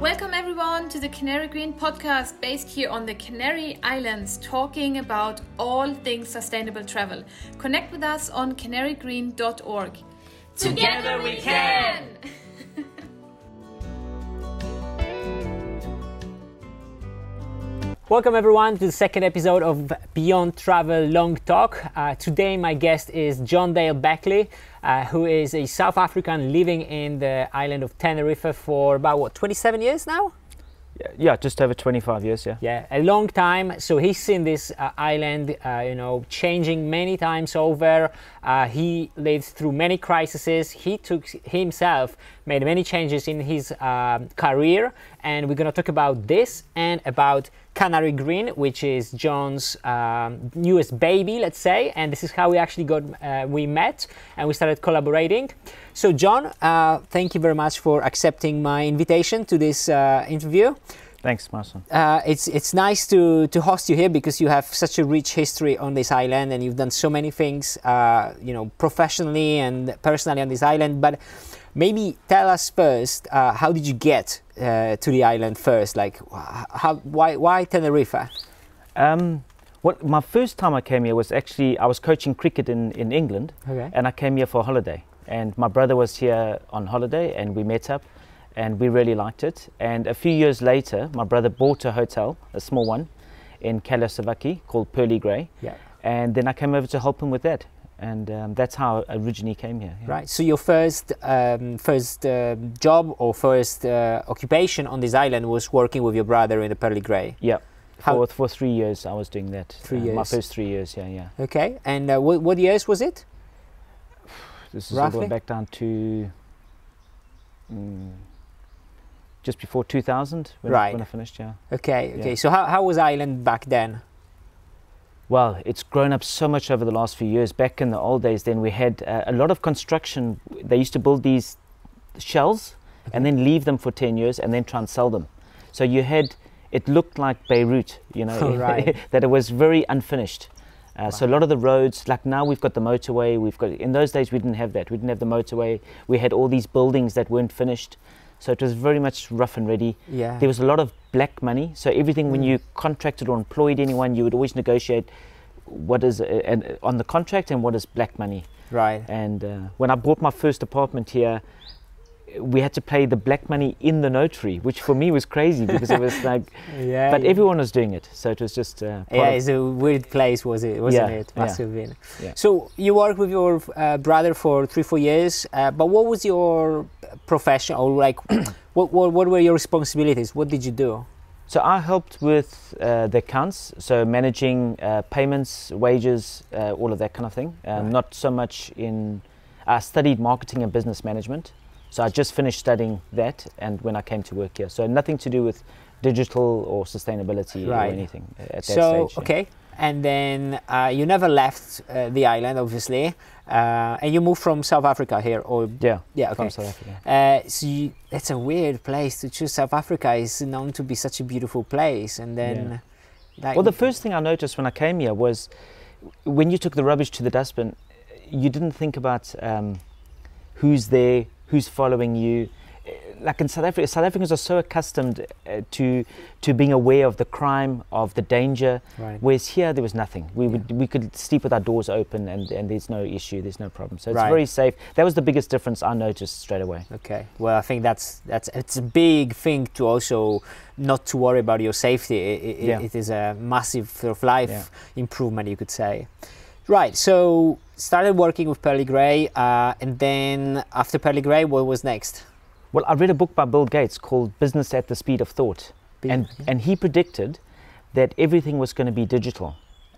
Welcome everyone to the Canary Green podcast based here on the Canary Islands, talking about all things sustainable travel. Connect with us on canarygreen.org. Together we can! Welcome everyone to the second episode of Beyond Travel Long Talk. Uh, today my guest is John Dale Beckley, uh, who is a South African living in the island of Tenerife for about what 27 years now. Yeah, just over 25 years, yeah. Yeah, a long time. So he's seen this uh, island, uh, you know, changing many times over. Uh, he lived through many crises. He took himself made many changes in his um, career, and we're gonna talk about this and about Canary Green, which is John's um, newest baby, let's say, and this is how we actually got uh, we met and we started collaborating. So, John, uh, thank you very much for accepting my invitation to this uh, interview. Thanks, Marcel. Uh, it's it's nice to, to host you here because you have such a rich history on this island and you've done so many things, uh, you know, professionally and personally on this island. But maybe tell us first, uh, how did you get uh, to the island first? Like, how, why, why Tenerife? Um, what, my first time I came here was actually, I was coaching cricket in, in England Okay. and I came here for a holiday. And my brother was here on holiday and we met up and we really liked it. And a few years later, my brother bought a hotel, a small one, in Callao Salvaje called Pearly Grey. Yeah. And then I came over to help him with that. And um, that's how I originally came here. yeah. Right. So your first um, first uh, job or first uh, occupation on this island was working with your brother in the Pearly Grey. Yeah. How- For, for three years, I was doing that. Three Uh, My first three years, yeah, yeah. Okay. And uh, what, what years was it? This is going back down to mm, just before 2000 when, Right. I, when I finished, yeah. Okay. Okay. Yeah. So how, how was island back then? Well, it's grown up so much over the last few years. Back in the old days, then we had uh, a lot of construction. They used to build these shells and then leave them for 10 years and then try and sell them. So you had, it looked like Beirut, you know, Right. that it was very unfinished. Uh, So a lot of the roads, like now we've got the motorway, we've got, in those days we didn't have that. We didn't have the motorway. We had all these buildings that weren't finished. So it was very much rough and ready. Yeah. There was a lot of black money. So everything when Mm. you contracted or employed anyone, you would always negotiate what is uh, and, on the contract and what is black money. right. And uh, when I bought my first apartment here, we had to pay the black money in the notary, which for me was crazy because it was like, Yeah. but yeah. everyone was doing it. So it was just uh, Yeah, it's a weird place, was it? Wasn't Yeah, it? yeah. Must have been. Yeah. So you worked with your uh, brother for three, four years. Uh, but what was your profession, or like, what, what what were your responsibilities? What did you do? So I helped with uh, the accounts, so managing uh, payments, wages, uh, all of that kind of thing. Um, Right. Not so much in. I studied marketing and business management, so I just finished studying that, and when I came to work here, so nothing to do with digital or sustainability or anything at that so stage. yeah. okay, and then uh, you never left uh, the island, obviously, uh, and you moved from South Africa here, or Yeah. yeah, From okay. South Africa. Uh, so you, it's a weird place to choose. South Africa is known to be such a beautiful place, and then. Like, Well, the first thing I noticed when I came here was when you took the rubbish to the dustbin, you didn't think about um, who's there, who's following you. Like in South Africa, South Africans are so accustomed uh, to to being aware of the crime, of the danger. Right. Whereas here, there was nothing. We would we could sleep with our doors open, and, and there's no issue, there's no problem. So it's Right. very safe. That was the biggest difference I noticed straight away. Okay. Well, I think that's that's it's a big thing to also not to worry about your safety. It, it, Yeah. it is a massive sort of life Yeah. improvement, you could say. Right. So started working with Pearly Grey, uh, and then after Pearly Grey, what was next? Well, I read a book by Bill Gates called Business at the Speed of Thought. And yeah. and he predicted that everything was going to be digital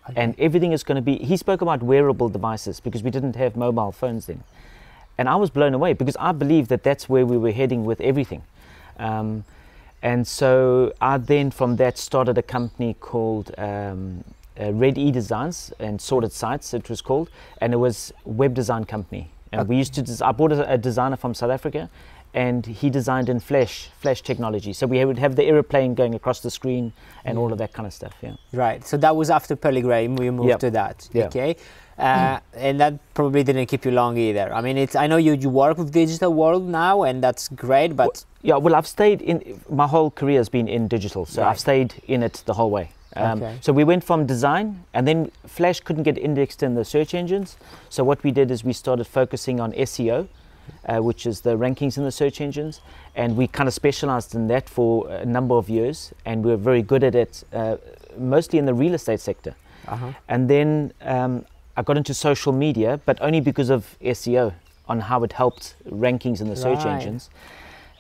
Okay. and everything is going to be he spoke about wearable devices because we didn't have mobile phones then and i was blown away because i believe that that's where we were heading with everything um, and so i then from that started a company called um, uh, red e designs and sorted sites it was called and it was web design company and we used to i bought a, a designer from south africa and he designed in Flash, Flash technology. So we would have the aeroplane going across the screen and all of that kind of stuff. Yeah. Right. So that was after Pearly We moved Yep. to that. Yeah. Okay. Uh, and that probably didn't keep you long either. I mean, it's. I know you, you work with digital world now, and that's great. But Yeah, well, I've stayed in, my whole career has been in digital, so Right. I've stayed in it the whole way. Um, Okay. So we went from design, and then Flash couldn't get indexed in the search engines. So what we did is we started focusing on SEO, uh, which is the rankings in the search engines, and we kind of specialized in that for a number of years, and we were very good at it, uh, mostly in the real estate sector. uh-huh. And then um, I got into social media, but only because of SEO on how it helped rankings in the search Right. engines.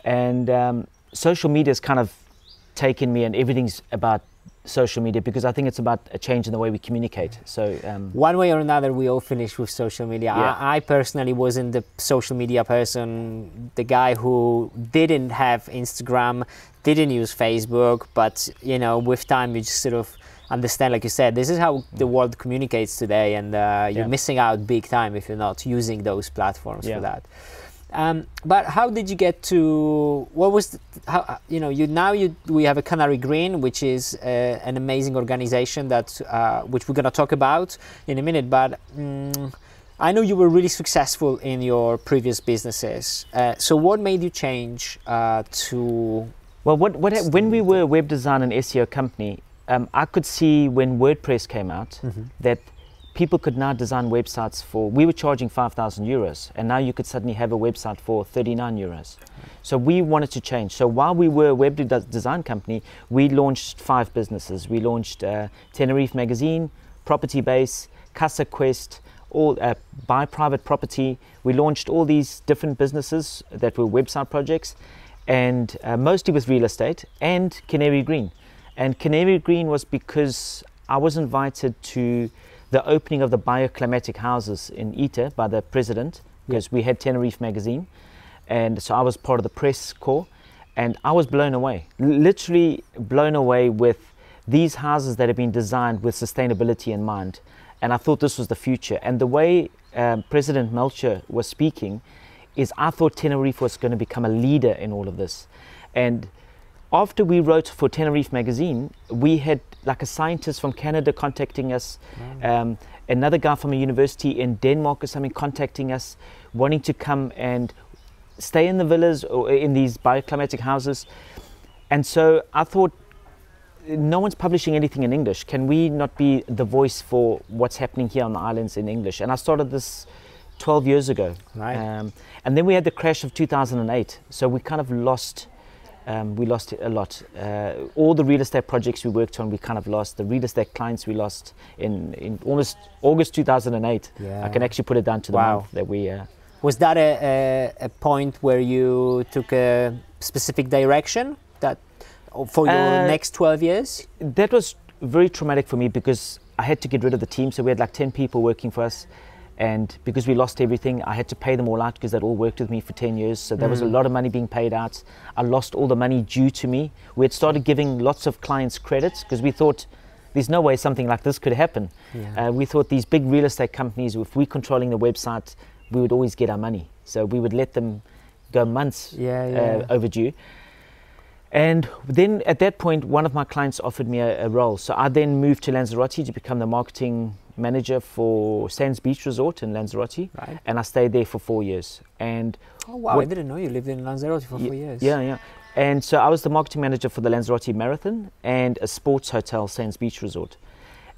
And um, social media has kind of taken me, and everything's about social media because I think it's about a change in the way we communicate. So um, one way or another, we all finish with social media. Yeah. I, I personally wasn't the social media person, the guy who didn't have Instagram, didn't use Facebook, but you know, with time, you just sort of understand, like you said, this is how the world communicates today, and uh, you're Yeah. missing out big time if you're not using those platforms Yeah. for that. Um, but how did you get to what was the, how you know you now you we have a Canary Green which is uh, an amazing organization that uh, which we're gonna talk about in a minute but mm, I know you were really successful in your previous businesses. Uh, so what made you change uh, to Well, what, what when we were a web design and SEO company, um, I could see when WordPress came out that people could now design websites for. We were charging five thousand euros, and now you could suddenly have a website for thirty nine euros. So we wanted to change. So while we were a web de- design company, we launched five businesses. We launched uh, Tenerife Magazine, Property Base, Casa Quest, all uh, buy private property. We launched all these different businesses that were website projects, and uh, mostly with real estate and Canary Green. And Canary Green was because I was invited to the opening of the bioclimatic houses in ITER by the president because we had Tenerife magazine, and so I was part of the press corps, and I was blown away, literally blown away with these houses that have been designed with sustainability in mind, and I thought this was the future. And the way um, President Melchior was speaking, is I thought Tenerife was going to become a leader in all of this, and after we wrote for Tenerife magazine, we had like a scientist from Canada contacting us, um, another guy from a university in Denmark or something contacting us, wanting to come and stay in the villas or in these bioclimatic houses. And so I thought, no one's publishing anything in English. Can we not be the voice for what's happening here on the islands in English? And I started this 12 years ago. Right. Um, and then we had the crash of 2008. So we kind of lost um, we lost a lot. Uh, all the real estate projects we worked on, we kind of lost. The real estate clients we lost in, in almost August 2008. Yeah. I can actually put it down to the Wow. month that we. Uh, was that a, a, a point where you took a specific direction that for your Uh, next 12 years that was very traumatic for me because I had to get rid of the team. So we had like 10 people working for us. And because we lost everything, I had to pay them all out because they'd all worked with me for 10 years. So there was a lot of money being paid out. I lost all the money due to me. We had started giving lots of clients credits because we thought there's no way something like this could happen. Yeah. Uh, we thought these big real estate companies, if we controlling the website, we would always get our money. So we would let them go months Yeah, yeah. uh, overdue. And then at that point, one of my clients offered me a, a role. So I then moved to Lanzarote to become the marketing manager for Sands Beach Resort in Lanzarote. Right. And I stayed there for four years. And oh wow what- i didn't know you lived in lanzarote for four years yeah, yeah. And so I was the marketing manager for the Lanzarote Marathon and a sports hotel, Sands Beach Resort.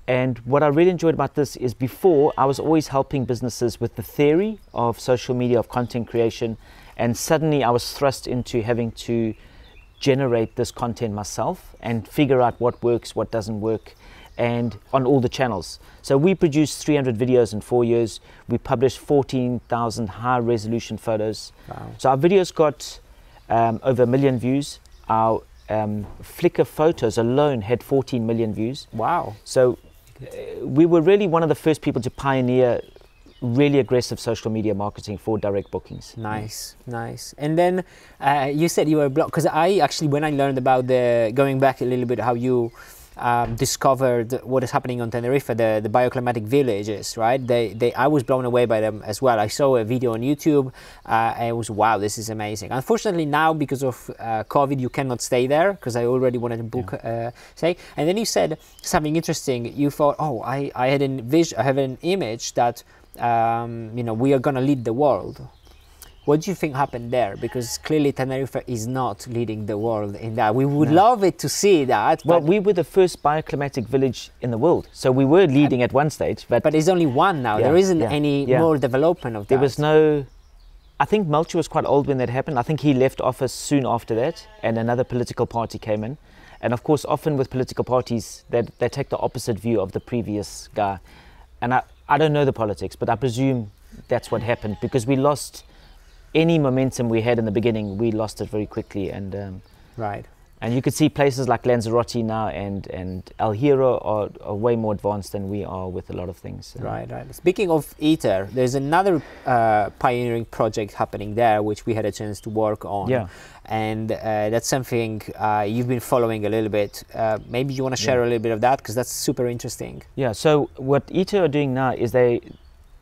And what I really enjoyed about this is before I was always helping businesses with the theory of social media, of content creation, and suddenly I was thrust into having to generate this content myself and figure out what works, what doesn't work, and on all the channels. So we produced 300 videos in four years. We published 14,000 high resolution photos. Wow. So our videos got um, over a million views. Our um, Flickr photos alone had 14 million views. wow So uh, we were really one of the first people to pioneer really aggressive social media marketing for direct bookings. Nice, nice. And then uh, you said you were blocked because I actually, when I learned about the going back a little bit, how you um, discovered what is happening on Tenerife, the, the bioclimatic villages, right? They, they, I was blown away by them as well. I saw a video on YouTube uh, and it was, wow, this is amazing. Unfortunately, now because of uh, COVID, you cannot stay there because I already wanted to book, yeah. uh, say. And then you said something interesting. You thought, oh, I, I had an vision, I have an image that, um, you know, we are going to lead the world what do you think happened there? Because clearly Tenerife is not leading the world in that. We would no. love it to see that. Well, we were the first bioclimatic village in the world, so we were leading at one stage. But but there's only one now. Yeah, there isn't yeah, any yeah. more development of that. There was no. I think Melchior was quite old when that happened. I think he left office soon after that, and another political party came in. And of course, often with political parties, they, they take the opposite view of the previous guy. And I, I don't know the politics, but I presume that's what happened because we lost any momentum we had in the beginning, we lost it very quickly. And um, right. And you could see places like Lanzarote now and, and El Hierro are, are, way more advanced than we are with a lot of things. Right, right. Speaking of ITER, there's another uh, pioneering project happening there, which we had a chance to work on. Yeah. And uh, that's something uh, you've been following a little bit. Uh, maybe you want to share yeah. a little bit of that because that's super interesting. Yeah. So what ITER are doing now is they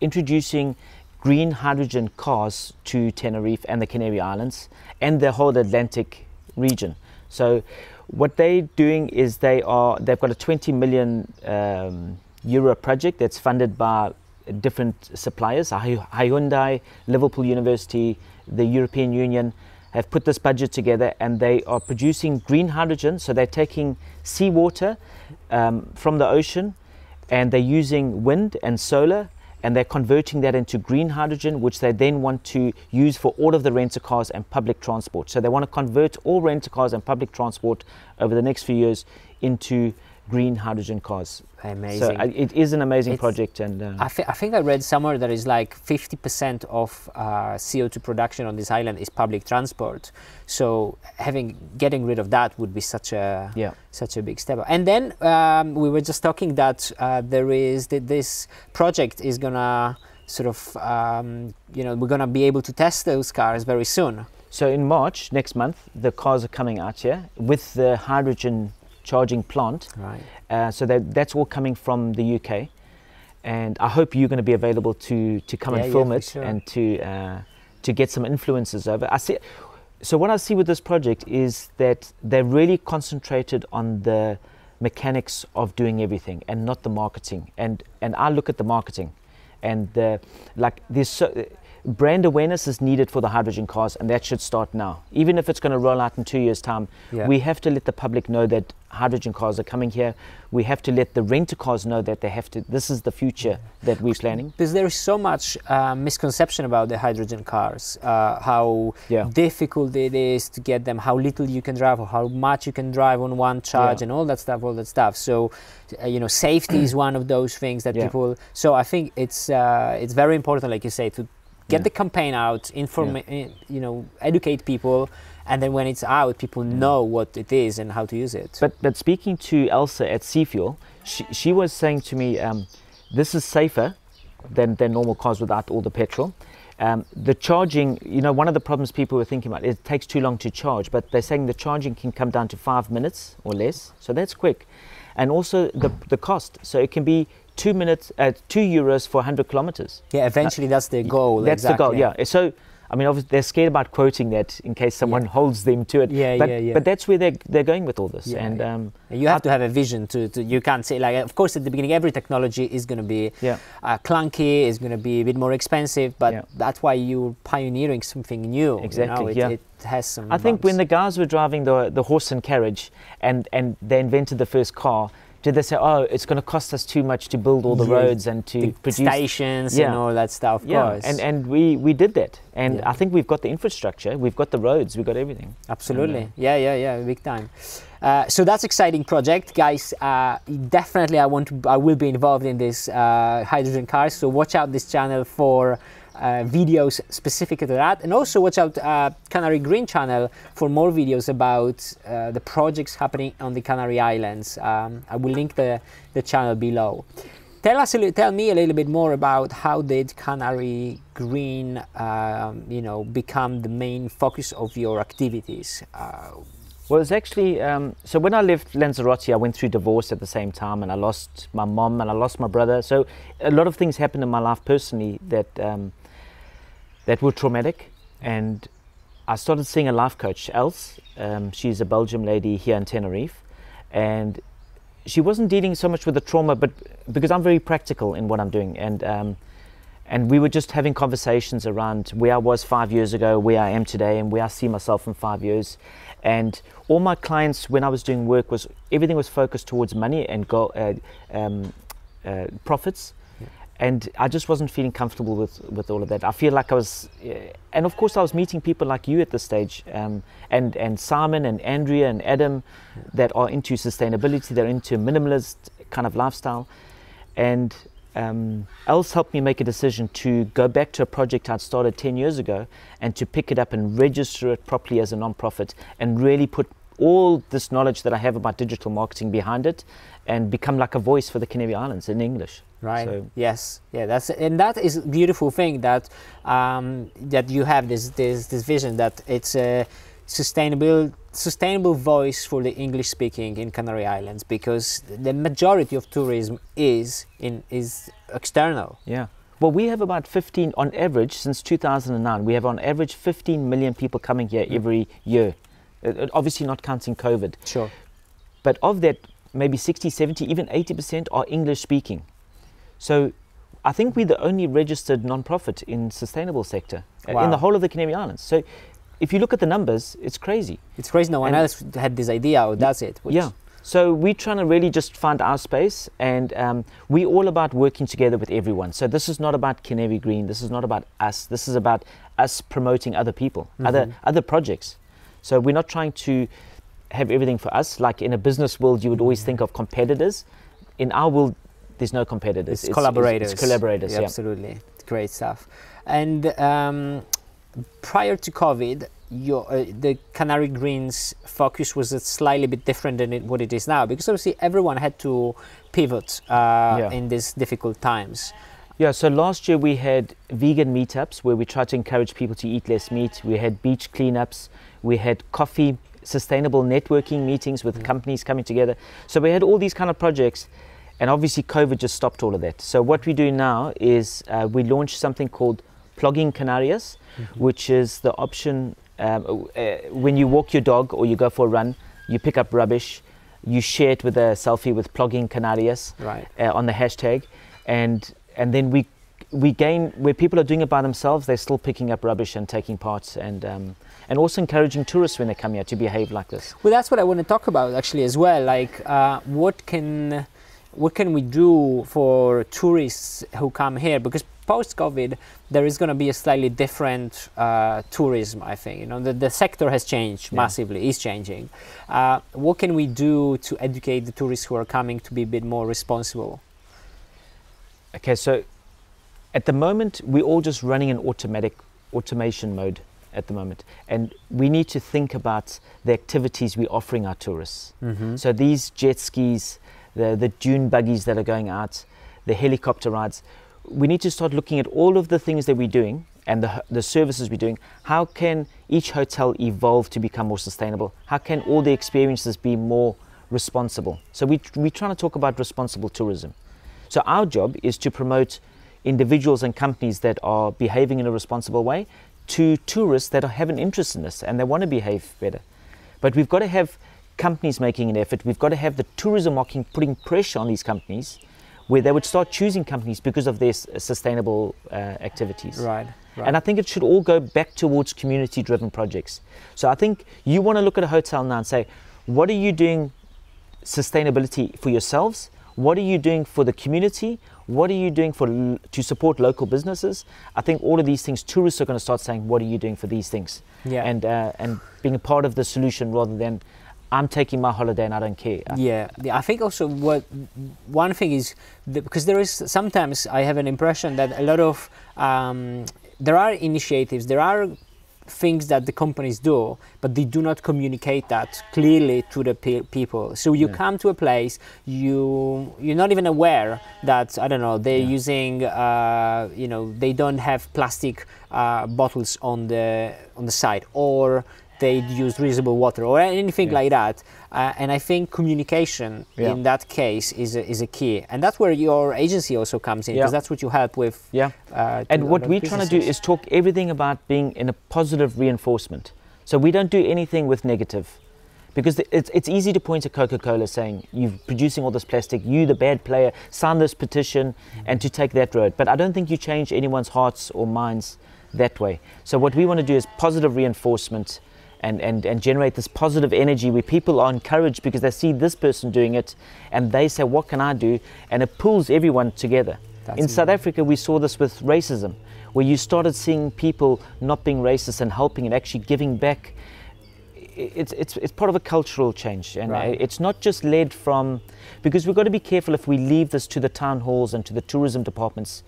introducing green hydrogen cars to Tenerife and the Canary Islands and the whole Atlantic region. So what they're doing is they are they've got a 20 million um, euro project that's funded by different suppliers. Hyundai, Liverpool University, the European Union have put this budget together and they are producing green hydrogen. So they're taking seawater um, from the ocean and they're using wind and solar and they're converting that into green hydrogen, which they then want to use for all of the rental cars and public transport. So they want to convert all rental cars and public transport over the next few years into green hydrogen cars. Amazing. So uh, it is an amazing it's, project, and uh, I, th- I, think I read somewhere that is like 50% of uh, CO2 production on this island is public transport. So having getting rid of that would be such a yeah. such a big step. And then um, we were just talking that uh, there is th- this project is gonna sort of um, you know we're gonna be able to test those cars very soon. So in March next month, the cars are coming out here with the hydrogen charging plant. Right. Uh, so that, that's all coming from the UK. And I hope you're going to be available to, to come yeah, and film yeah, it sure. and to, uh, to get some influences over. I see, so what I see with this project is that they're really concentrated on the mechanics of doing everything and not the marketing. And, and I look at the marketing and the, like there's so, brand awareness is needed for the hydrogen cars, and that should start now. Even if it's going to roll out in two years' time, yeah. we have to let the public know that hydrogen cars are coming here. We have to let the renter cars know that they have to. This is the future that we're planning. Because there is so much uh, misconception about the hydrogen cars, uh, how yeah. difficult it is to get them, how little you can drive, or how much you can drive on one charge, yeah. and all that stuff, all that stuff. So, uh, you know, safety is one of those things that people. So I think it's uh, it's very important, like you say, to get yeah. the campaign out, inform, yeah. Eh, you know, educate people, and then when it's out, people know what it is and how to use it. But but speaking to Elsa at Seafuel, she, she was saying to me, um, this is safer than than normal cars without all the petrol. Um, the charging, you know, one of the problems people were thinking about, it takes too long to charge, but they're saying the charging can come down to five minutes or less, so that's quick. And also the, the cost, so it can be two minutes, uh, two euros for 100 kilometers. Yeah, eventually uh, that's the goal. That's exactly. the goal. Yeah. So, I mean, obviously they're scared about quoting that in case someone yeah. holds them to it. Yeah, but, yeah, yeah. But that's where they're, they're going with all this. Yeah, and yeah. Um, you have to have a vision to, to, you can't say like, of course, at the beginning, every technology is going to be yeah. uh, clunky, is going to be a bit more expensive, but that's why you're pioneering something new. Exactly. You know? it, yeah. It has some. I bumps. think when the guys were driving the the horse and carriage, and and they invented the first car did they say, oh, it's going to cost us too much to build all the yeah. roads and to the produce stations yeah. and all that stuff? yeah, course. and and we we did that, and yeah. I think we've got the infrastructure, we've got the roads, we've got everything. Absolutely, and, uh, yeah, yeah, yeah, big time. Uh, so that's exciting project, guys. Uh, definitely, I want to, I will be involved in this uh, hydrogen cars. So watch out this channel for videos specific to that and also watch out uh, Canary Green channel for more videos about uh, the projects happening on the Canary Islands. Um, I will link the, the channel below. Tell us, tell me a little bit more about how did Canary Green, um, you know, become the main focus of your activities? Uh, Well, it's actually um, so when I left Lanzarote, I went through divorce at the same time, and I lost my mom and I lost my brother. So a lot of things happened in my life personally that um, that were traumatic, and I started seeing a life coach, Else. Um, she's a Belgium lady here in Tenerife, and she wasn't dealing so much with the trauma, but because I'm very practical in what I'm doing, and um, and we were just having conversations around where I was five years ago, where I am today, and where I see myself in five years. And all my clients, when I was doing work, was everything was focused towards money and go, uh, um, uh, profits. And I just wasn't feeling comfortable with, with all of that. I feel like I was, and of course, I was meeting people like you at this stage, um, and and Simon and Andrea and Adam, that are into sustainability. They're into minimalist kind of lifestyle, and um, Else helped me make a decision to go back to a project I'd started 10 years ago and to pick it up and register it properly as a non-profit and really put all this knowledge that I have about digital marketing behind it and become like a voice for the Canary Islands in English. Right. So. Yes. Yeah. That's and that is a beautiful thing that um, that you have this this this vision that it's a sustainable sustainable voice for the English speaking in Canary Islands because the majority of tourism is in is external. Yeah. Well, we have about 15 on average since 2009. We have on average 15 million people coming here mm. every year. Uh, obviously, not counting COVID. Sure. But of that, maybe 60, 70, even 80% are English speaking. So I think we're the only registered non-profit in sustainable sector wow. Uh, in the whole of the Canary Islands. So if you look at the numbers, it's crazy. It's crazy. No one and else had this idea or does it. yeah. So we're trying to really just find our space, and um, we're all about working together with everyone. So this is not about Canary Green. This is not about us. This is about us promoting other people, mm-hmm. other other projects. So we're not trying to have everything for us. Like in a business world, you would always think of competitors. In our world, there's no competitors. It's, it's collaborators. It's, collaborators. Yeah, yeah. Absolutely, great stuff. And um, prior to COVID, your, uh, the Canary Greens focus was a slightly bit different than it, what it is now because obviously everyone had to pivot uh, yeah. in these difficult times. Yeah, so last year we had vegan meetups where we tried to encourage people to eat less meat. We had beach cleanups. We had coffee, sustainable networking meetings with mm. companies coming together. So we had all these kind of projects, and obviously COVID just stopped all of that. So what we do now is uh, we launched something called Plogging Canarias, mm-hmm. which is the option um, uh, when you walk your dog or you go for a run, you pick up rubbish, you share it with a selfie with Plogging Canarias right. uh, on the hashtag, and and then we we gain where people are doing it by themselves, they're still picking up rubbish and taking part, and um, and also encouraging tourists when they come here to behave like this. Well, that's what I want to talk about actually as well. Like, uh, what can what can we do for tourists who come here? Because post-COVID, there is going to be a slightly different uh, tourism. I think you know the, the sector has changed yeah. massively, is changing. Uh, what can we do to educate the tourists who are coming to be a bit more responsible? Okay, so at the moment we're all just running in automatic automation mode at the moment, and we need to think about the activities we're offering our tourists. Mm-hmm. So these jet skis the, the dune buggies that are going out, the helicopter rides. We need to start looking at all of the things that we're doing and the, the services we're doing. How can each hotel evolve to become more sustainable? How can all the experiences be more responsible? So we, we're trying to talk about responsible tourism. So our job is to promote individuals and companies that are behaving in a responsible way to tourists that have an interest in this and they want to behave better. But we've got to have companies making an effort. We've got to have the tourism marketing putting pressure on these companies where they would start choosing companies because of their sustainable uh, activities. Right, right. And I think it should all go back towards community driven projects. So I think you want to look at a hotel now and say, what are you doing sustainability for yourselves? What are you doing for the community? What are you doing for to support local businesses? I think all of these things, tourists are going to start saying, "What are you doing for these things?" Yeah. And uh, and being a part of the solution rather than I'm taking my holiday and I don't care. Yeah, I think also what one thing is because there is sometimes I have an impression that a lot of um, there are initiatives, there are things that the companies do, but they do not communicate that clearly to the pe- people. So you yeah. come to a place, you you're not even aware that I don't know they're yeah. using uh, you know they don't have plastic uh, bottles on the on the side or they use reusable water or anything yeah. like that. Uh, and I think communication yeah. in that case is a, is a key, and that's where your agency also comes in because yeah. that's what you help with. Yeah. Uh, and what we're trying to do is talk everything about being in a positive reinforcement. So we don't do anything with negative. Because it's, it's easy to point to Coca Cola saying, You're producing all this plastic, you, the bad player, sign this petition mm-hmm. and to take that road. But I don't think you change anyone's hearts or minds that way. So, what we want to do is positive reinforcement and, and, and generate this positive energy where people are encouraged because they see this person doing it and they say, What can I do? And it pulls everyone together. That's In amazing. South Africa, we saw this with racism, where you started seeing people not being racist and helping and actually giving back. It's, it's, it's part of a cultural change, and right. it's not just led from because we've got to be careful if we leave this to the town halls and to the tourism departments,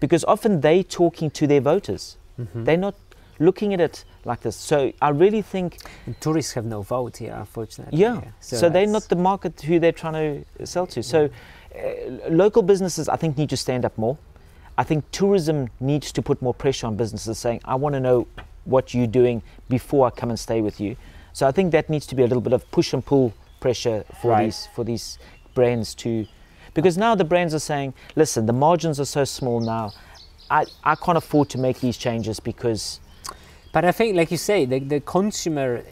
because often they're talking to their voters. Mm-hmm. They're not looking at it like this. So I really think and tourists have no vote here, unfortunately. Yeah. So, so they're not the market who they're trying to sell to. So uh, local businesses, I think, need to stand up more. I think tourism needs to put more pressure on businesses, saying, "I want to know what you're doing before I come and stay with you." So I think that needs to be a little bit of push and pull pressure for right. these for these brands to, because now the brands are saying, "Listen, the margins are so small now. I, I can't afford to make these changes because but I think, like you say, the, the consumer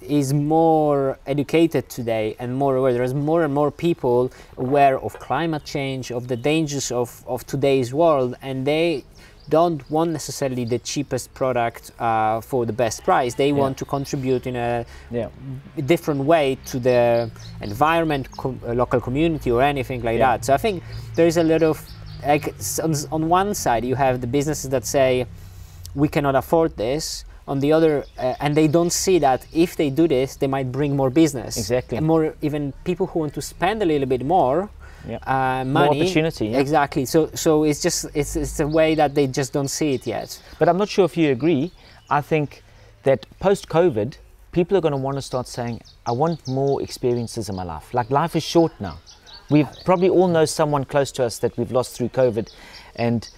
is more educated today and more aware. There's more and more people aware of climate change, of the dangers of, of today's world, and they don't want necessarily the cheapest product uh, for the best price. They yeah. want to contribute in a yeah. different way to the environment, com- uh, local community, or anything like yeah. that. So I think there is a lot of like on, on one side you have the businesses that say we cannot afford this. On the other uh, and they don't see that if they do this they might bring more business. Exactly. And more even people who want to spend a little bit more yep. uh, money. more opportunity yeah. exactly. So so it's just it's, it's a way that they just don't see it yet. But i'm not sure if you agree. I think that post covid people are going to want to start saying i want more experiences in my life. Like life is short now. We've probably all know someone close to us that we've lost through covid and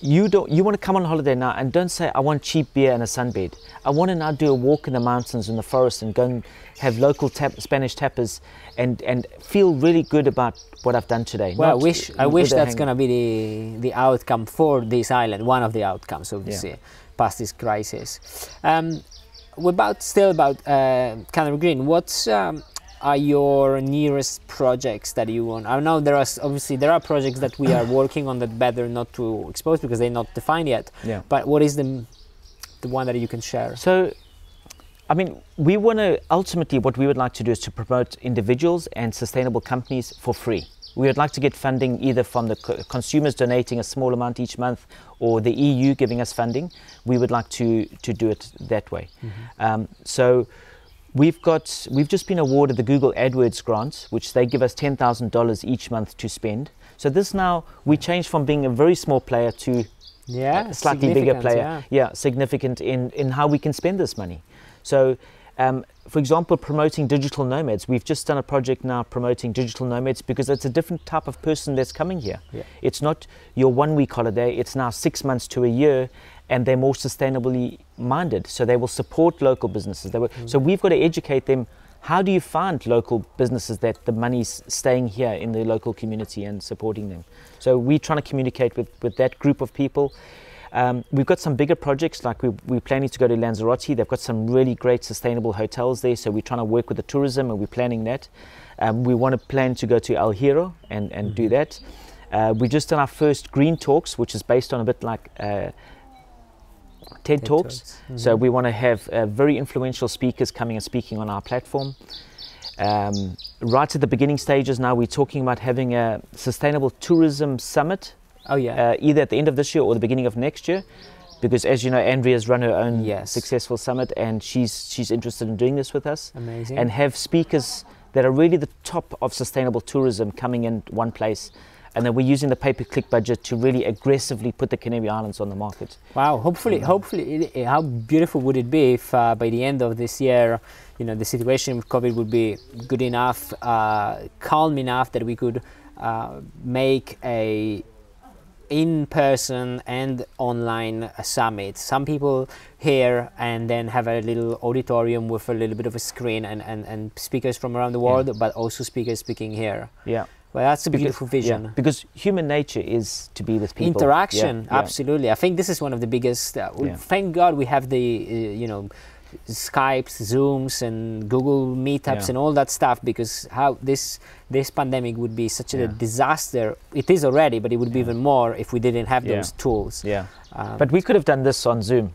you don't you want to come on holiday now and don't say I want cheap beer and a sunbed. I want to now do a walk in the mountains in the forest and go and have local tap, Spanish tapas and and feel really good about what I've done today. Well, I wish I wish that's going to be the the outcome for this island. One of the outcomes of this yeah. past this crisis. Um, about still about uh, Canary Green. What's um, are your nearest projects that you want? I know there are obviously there are projects that we are working on that better not to expose because they're not defined yet. Yeah. But what is the the one that you can share? So, I mean, we want to ultimately what we would like to do is to promote individuals and sustainable companies for free. We would like to get funding either from the co- consumers donating a small amount each month or the EU giving us funding. We would like to to do it that way. Mm-hmm. Um, so We've got we've just been awarded the Google AdWords grant, which they give us ten thousand dollars each month to spend. So this now we changed from being a very small player to yeah, a slightly bigger player. Yeah. yeah. significant in in how we can spend this money. So. Um, for example, promoting digital nomads. We've just done a project now promoting digital nomads because it's a different type of person that's coming here. Yeah. It's not your one week holiday, it's now six months to a year, and they're more sustainably minded. So they will support local businesses. Will, mm. So we've got to educate them. How do you find local businesses that the money's staying here in the local community and supporting them? So we're trying to communicate with, with that group of people. Um, we've got some bigger projects, like we, we're planning to go to Lanzarote. They've got some really great sustainable hotels there, so we're trying to work with the tourism and we're planning that. Um, we want to plan to go to El Hierro and, and mm-hmm. do that. Uh, we just done our first Green Talks, which is based on a bit like uh, TED, TED Talks. Talks. Mm-hmm. So we want to have uh, very influential speakers coming and speaking on our platform. Um, right at the beginning stages now, we're talking about having a sustainable tourism summit. Oh yeah. Uh, either at the end of this year or the beginning of next year, because as you know, Andrea's run her own yes. successful summit, and she's she's interested in doing this with us. Amazing. And have speakers that are really the top of sustainable tourism coming in one place and then we're using the pay-per-click budget to really aggressively put the Canary Islands on the market. Wow! Hopefully, hopefully, it, how beautiful would it be if uh, by the end of this year, you know, the situation with COVID would be good enough, uh, calm enough that we could uh, make a in person and online summit. Some people here and then have a little auditorium with a little bit of a screen and, and, and speakers from around the world, yeah. but also speakers speaking here. Yeah. Well, that's a because, beautiful vision. Yeah, because human nature is to be with people. Interaction, yeah, absolutely. I think this is one of the biggest. Uh, thank God we have the, uh, you know, Skypes, Zooms, and Google Meetups, yeah. and all that stuff. Because how this this pandemic would be such a disaster. It is already, but it would be even more if we didn't have those tools. Yeah. Um, but we could have done this on Zoom.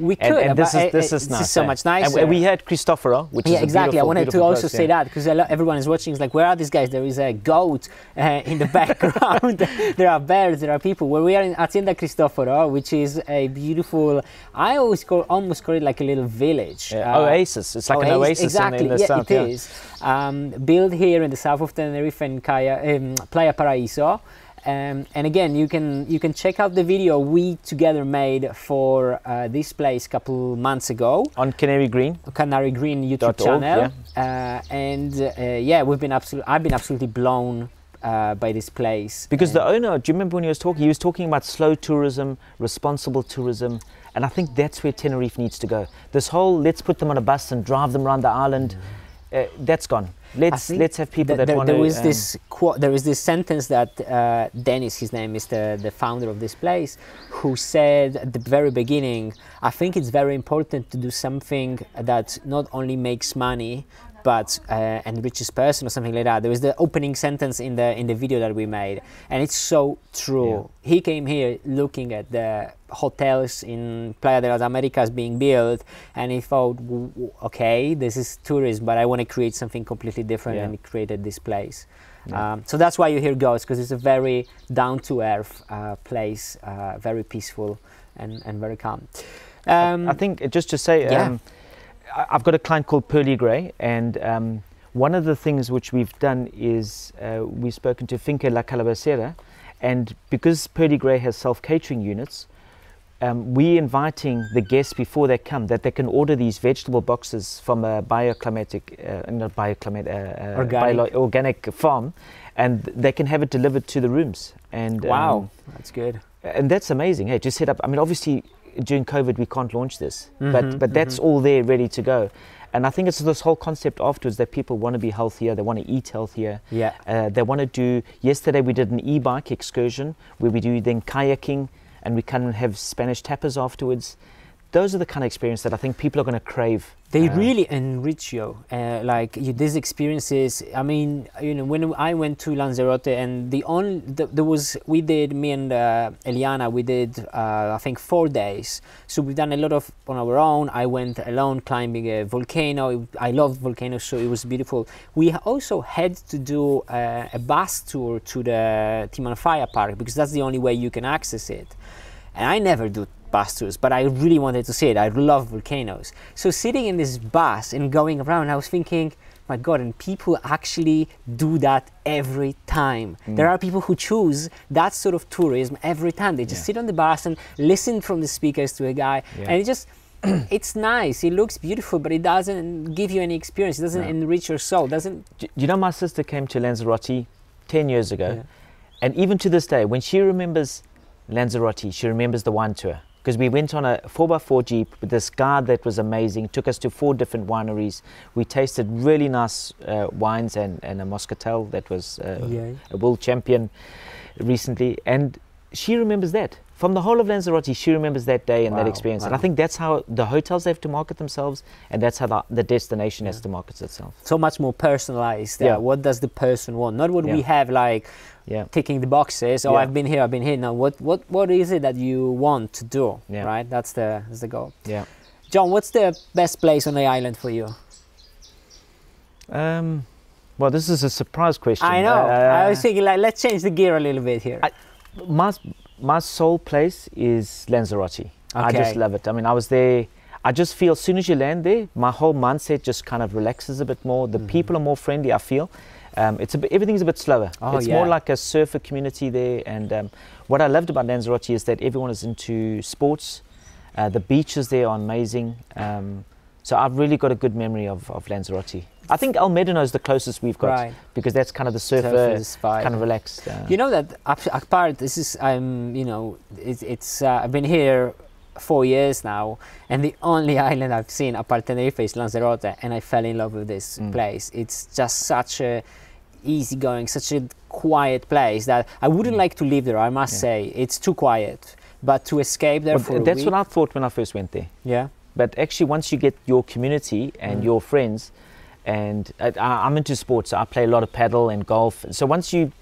We could, and, and this is this is, nice, so much nicer. And we had Cristoforo, which yeah, is exactly. I wanted to also say that because everyone is watching. Is like, where are these guys? There is a goat uh, in the background. there are bears. There are people. Where we are in Hacienda Cristoforo, which is a beautiful. I always call almost call it like a little village. Yeah, uh, oasis. It's like oasis, an oasis exactly. in the, in the yeah, south. It is. Um, built here in the south of Tenerife in Kaya, um, Playa Paraíso. Um, and again, you can you can check out the video we together made for uh, this place a couple months ago on Canary Green, Canary Green YouTube channel. yeah. Uh, and uh, yeah, we've been absolutely I've been absolutely blown uh, by this place because the owner. Do you remember when he was talking? He was talking about slow tourism, responsible tourism, and I think that's where Tenerife needs to go. This whole let's put them on a bus and drive them around the island, mm. that's gone let's let's have people that, that want to. There was um, this quote. There was this sentence that uh, Dennis, his name is the the founder of this place, who said at the very beginning, I think it's very important to do something that not only makes money but uh, enriches person or something like that. There was the opening sentence in the in the video that we made, and it's so true. Yeah. He came here looking at the hotels in Playa de las Americas being built, and he thought, okay, this is tourism, but I want to create something completely different, yeah. and he created this place. Yeah. Um, so that's why you hear ghosts, because it's a very down to earth uh, place, uh, very peaceful and, and very calm. Um, I, I, think just to say. Um, I've got a client called Pearly Grey, and um, one of the things which we've done is uh, we've spoken to Finca La Calabacera, and because Pearly Grey has self catering units, um, we're inviting the guests before they come that they can order these vegetable boxes from a bioclimatic, uh, not bioclimatic, uh, uh organic. Bio- organic farm, and they can have it delivered to the rooms. And wow, um, that's good. And that's amazing. Hey, just set up. I mean, obviously, during COVID we can't launch this, mm-hmm, but but that's mm-hmm. all there ready to go. And I think it's this whole concept afterwards that people want to be healthier, they want to eat healthier. Yeah. Uh, they want to do. Yesterday we did an e-bike excursion where we do then kayaking, and we can have Spanish tapas afterwards. Those are the kind of experience that I think people are going to crave they uh, really enrich you uh, like you, these experiences. I mean you know when i went to lanzarote and the only the, there was we did me and uh, eliana we did uh, i think four days. So we've done a lot of on our own. I went alone climbing a volcano. I love volcanoes so it was beautiful. We also had to do uh, a bus tour to the timanfaya park because that's the only way you can access it. And i never do bus but I really wanted to see it. I love volcanoes. So sitting in this bus and going around, I was thinking, my God, and people actually do that every time. Mm. There are people who choose that sort of tourism every time. They just yeah. sit on the bus and listen from the speakers to a guy, yeah. and it just it's nice. It looks beautiful, but it doesn't give you any experience. It doesn't no. enrich your soul. Doesn't. You know, my sister came to Lanzarote ten years ago, yeah. and even to this day, when she remembers Lanzarote, she remembers the wine tour because we went on a 4x4 Jeep with this guide that was amazing, took us to four different wineries. We tasted really nice uh, wines and, and a Moscatel that was uh, yeah. a world champion recently. And she remembers that. From the whole of Lanzarote, she remembers that day and wow, that experience. Wow. And I think that's how the hotels have to market themselves, and that's how the, the destination yeah. has to market itself. So much more personalized. Uh, yeah. What does the person want? Not what yeah. we have like yeah. ticking the boxes. Oh. I've been here, I've been here. Now, what, what, what is it that you want to do? Yeah. Right. That's the that's the goal. Yeah. John, what's the best place on the island for you? Um, well, this is a surprise question. I know. Uh, I was thinking, like, let's change the gear a little bit here. I, my my soul place is Lanzarote. Okay. I just love it. I mean, I was there. I just feel as soon as you land there, my whole mindset just kind of relaxes a bit more. The mm. people are more friendly. I feel. Um, it's a bit, everything's a bit slower. Oh, it's yeah. more like a surfer community there. And um, what I loved about Lanzarote is that everyone is into sports. Uh, the beaches there are amazing. Um, So I've really got a good memory of, of Lanzarote. I think El Médano is the closest we've got Right. because that's kind of the surfer, kind of relaxed. Uh, You know that apart, this is I'm you know it's, it's uh, I've been here four years now, and the only island I've seen apart Tenerife is Lanzarote, and I fell in love with this Mm. place. It's just such a easygoing, such a quiet place that I wouldn't like to live there. I must Mm. Yeah. say it's too quiet. But to escape there well, that's week, what I thought when I first went there. yeah, But actually, once you get your community and Mm. your friends, and I, I'm into sports, so I play a lot of paddle and golf. So once you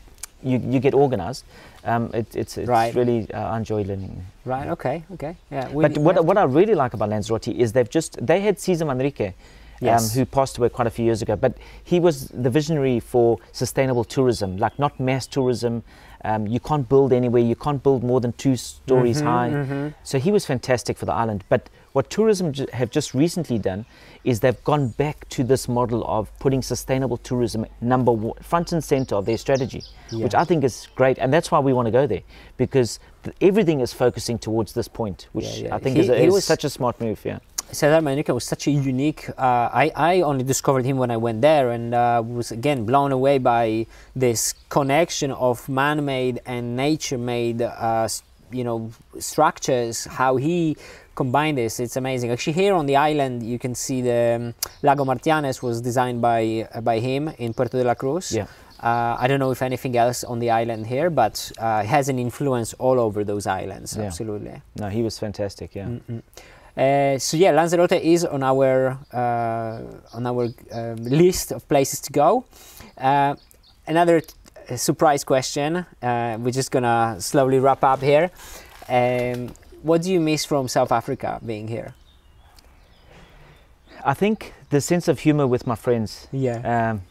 you, you get organized, um, it, it's, it's Right. really uh, I enjoy learning. right, okay, okay, yeah. we- But what, what I really like about Lanzarote is they've just they had Cesar Manrique, Yes. um, who passed away quite a few years ago. But he was the visionary for sustainable tourism, like not mass tourism. Um, you can't build anywhere. You can't build more than two stories Mhm, high. mhm. So he was fantastic for the island. But what tourism have just recently done is they've gone back to this model of putting sustainable tourism number one, front and center of their strategy, which I think is great. And that's why we want to go there because th- everything is focusing towards this point, which Yeah, yeah. I think He- is, a, is was- such a smart move. Yeah. Cesar Manrique was such a unique. Uh, I I only discovered him when I went there, and uh, was again blown away by this connection of man-made and nature-made, uh, you know, structures. How he combined this, it's amazing. Actually, here on the island, you can see the um, Lago Martiánez was designed by uh, by him in Puerto de la Cruz. Yeah. Uh, I don't know if anything else on the island here, but uh, it has an influence all over those islands. Yeah. Absolutely. No, he was fantastic. Yeah. Mm-mm. Uh, so yeah, Lanzarote is on our uh, on our um, list of places to go. Uh, another uh, surprise question. Uh, we're just gonna slowly wrap up here. Um, what do you miss from South Africa being here? I think the sense of humor with my friends. Yeah. Um,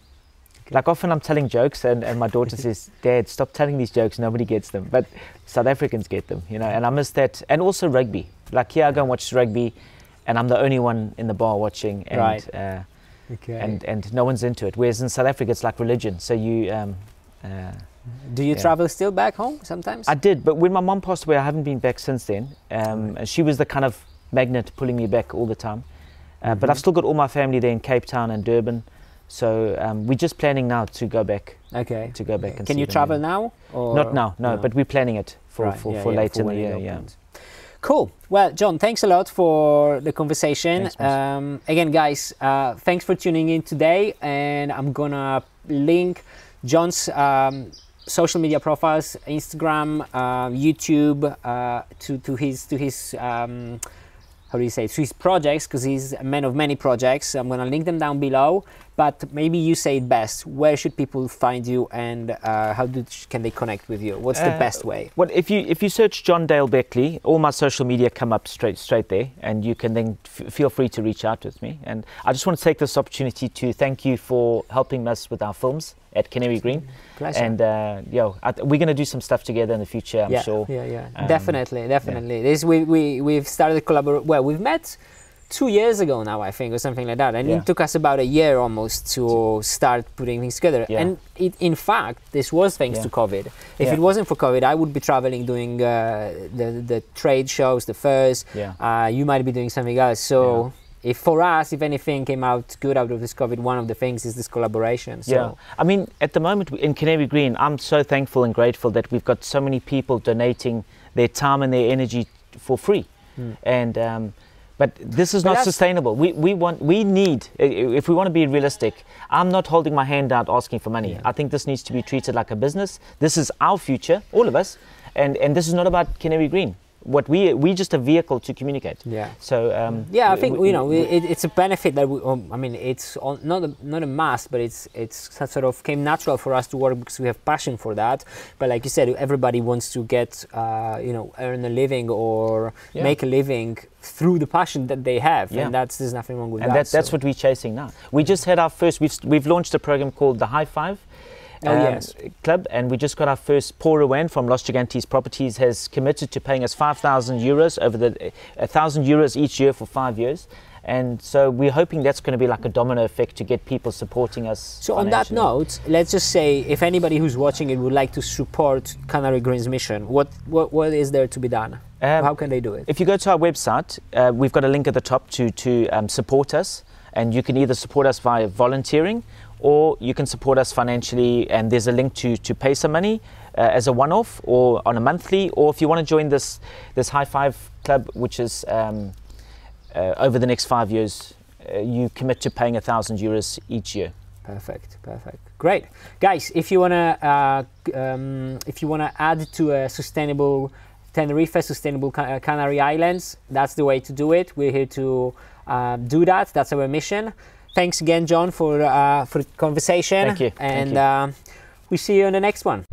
like often I'm telling jokes and, and my daughter says, Dad, stop telling these jokes, nobody gets them. But South Africans get them, you know, and I miss that. And also rugby. Like here I go and watch rugby and I'm the only one in the bar watching and Right. uh, okay. and, and no one's into it. Whereas in South Africa it's like religion. So you um, uh, do you yeah. travel still back home sometimes? I did, but when my mom passed away I haven't been back since then. Um, and she was the kind of magnet pulling me back all the time. Uh, But Mhm. I've still got all my family there in Cape Town and Durban. So um, we're just planning now to go back okay. to go back and Can you travel now? Or Not now, no, No. but we're planning it for Right, for, yeah, for yeah, later in the year. Yeah. Cool. Well, John, thanks a lot for the conversation. Thanks, um, again, guys, uh, thanks for tuning in today. And I'm going to link John's um, social media profiles Instagram, uh, YouTube uh, to, to his, to his um, how do you say, to his projects, because he's a man of many projects. I'm going to link them down below. But maybe you say it best. Where should people find you and uh, how do, can they connect with you? What's the Uh, best way? Well, if you if you search John Dale Beckley, all my social media come up straight straight there, and you can then feel free to reach out with me. And I just want to take this opportunity to thank you for helping us with our films at Canary Green. Pleasure. And uh, yo, th- we're going to do some stuff together in the future. I'm yeah, sure. Yeah, yeah, Um, definitely, definitely. This we we we've started collabor. Well, we've met two years ago now, I think, or something like that, and Yeah. it took us about a year almost to start putting things together. Yeah. And it, in fact, this was thanks Yeah. to COVID. If Yeah. it wasn't for COVID, I would be traveling, doing uh, the the trade shows, the fairs. Yeah. Uh, you might be doing something else. So. If for us, if anything came out good out of this COVID, one of the things is this collaboration. So Yeah, I mean, at the moment in Canary Green, I'm so thankful and grateful that we've got so many people donating their time and their energy for free. Mm. And um, but this is But not sustainable. We, we want we need if we want to be realistic. I'm not holding my hand out asking for money. Yeah. I think this needs to be treated like a business. This is our future, all of us, and and this is not about Canary Green. What we we just a vehicle to communicate. yeah. So um, Yeah, I think you know we- it, it's a benefit that we. Um, I mean, it's on, not a, not a must, but it's it's sort of came natural for us to work because we have passion for that. But like you said, everybody wants to get uh, you know earn a living or Yeah. make a living through the passion that they have, Yeah. and that's there's nothing wrong with and that. that, that's so- what we're chasing now. We just had our first. We've we've launched a program called the High Five. Oh, um, yes. Club, and we just got our first. Paul Rowan from Los Gigantes Properties has committed to paying us 5,000 euros over the a thousand euros each year for five years, and so we're hoping that's going to be like a domino effect to get people supporting us. So on that note, let's just say if anybody who's watching it would like to support Canary Green's mission, what what, what is there to be done? Um, How can they do it? If you go to our website, uh, we've got a link at the top to, to um, support us, and you can either support us via volunteering or you can support us financially, and there's a link to, to pay some money uh, as a one-off or on a monthly, or if you want to join this this high five club, which is um, uh, over the next five years, uh, you commit to paying a thousand euros each year. Perfect, perfect, great, guys. If you wanna uh, um, if you wanna add to a sustainable Tenerife Sustainable uh, Canary Islands, that's the way to do it. We're here to uh, do that. That's our mission. Thanks again, John, for uh, for the conversation. Thank you. And Thank you. we see you in the next one.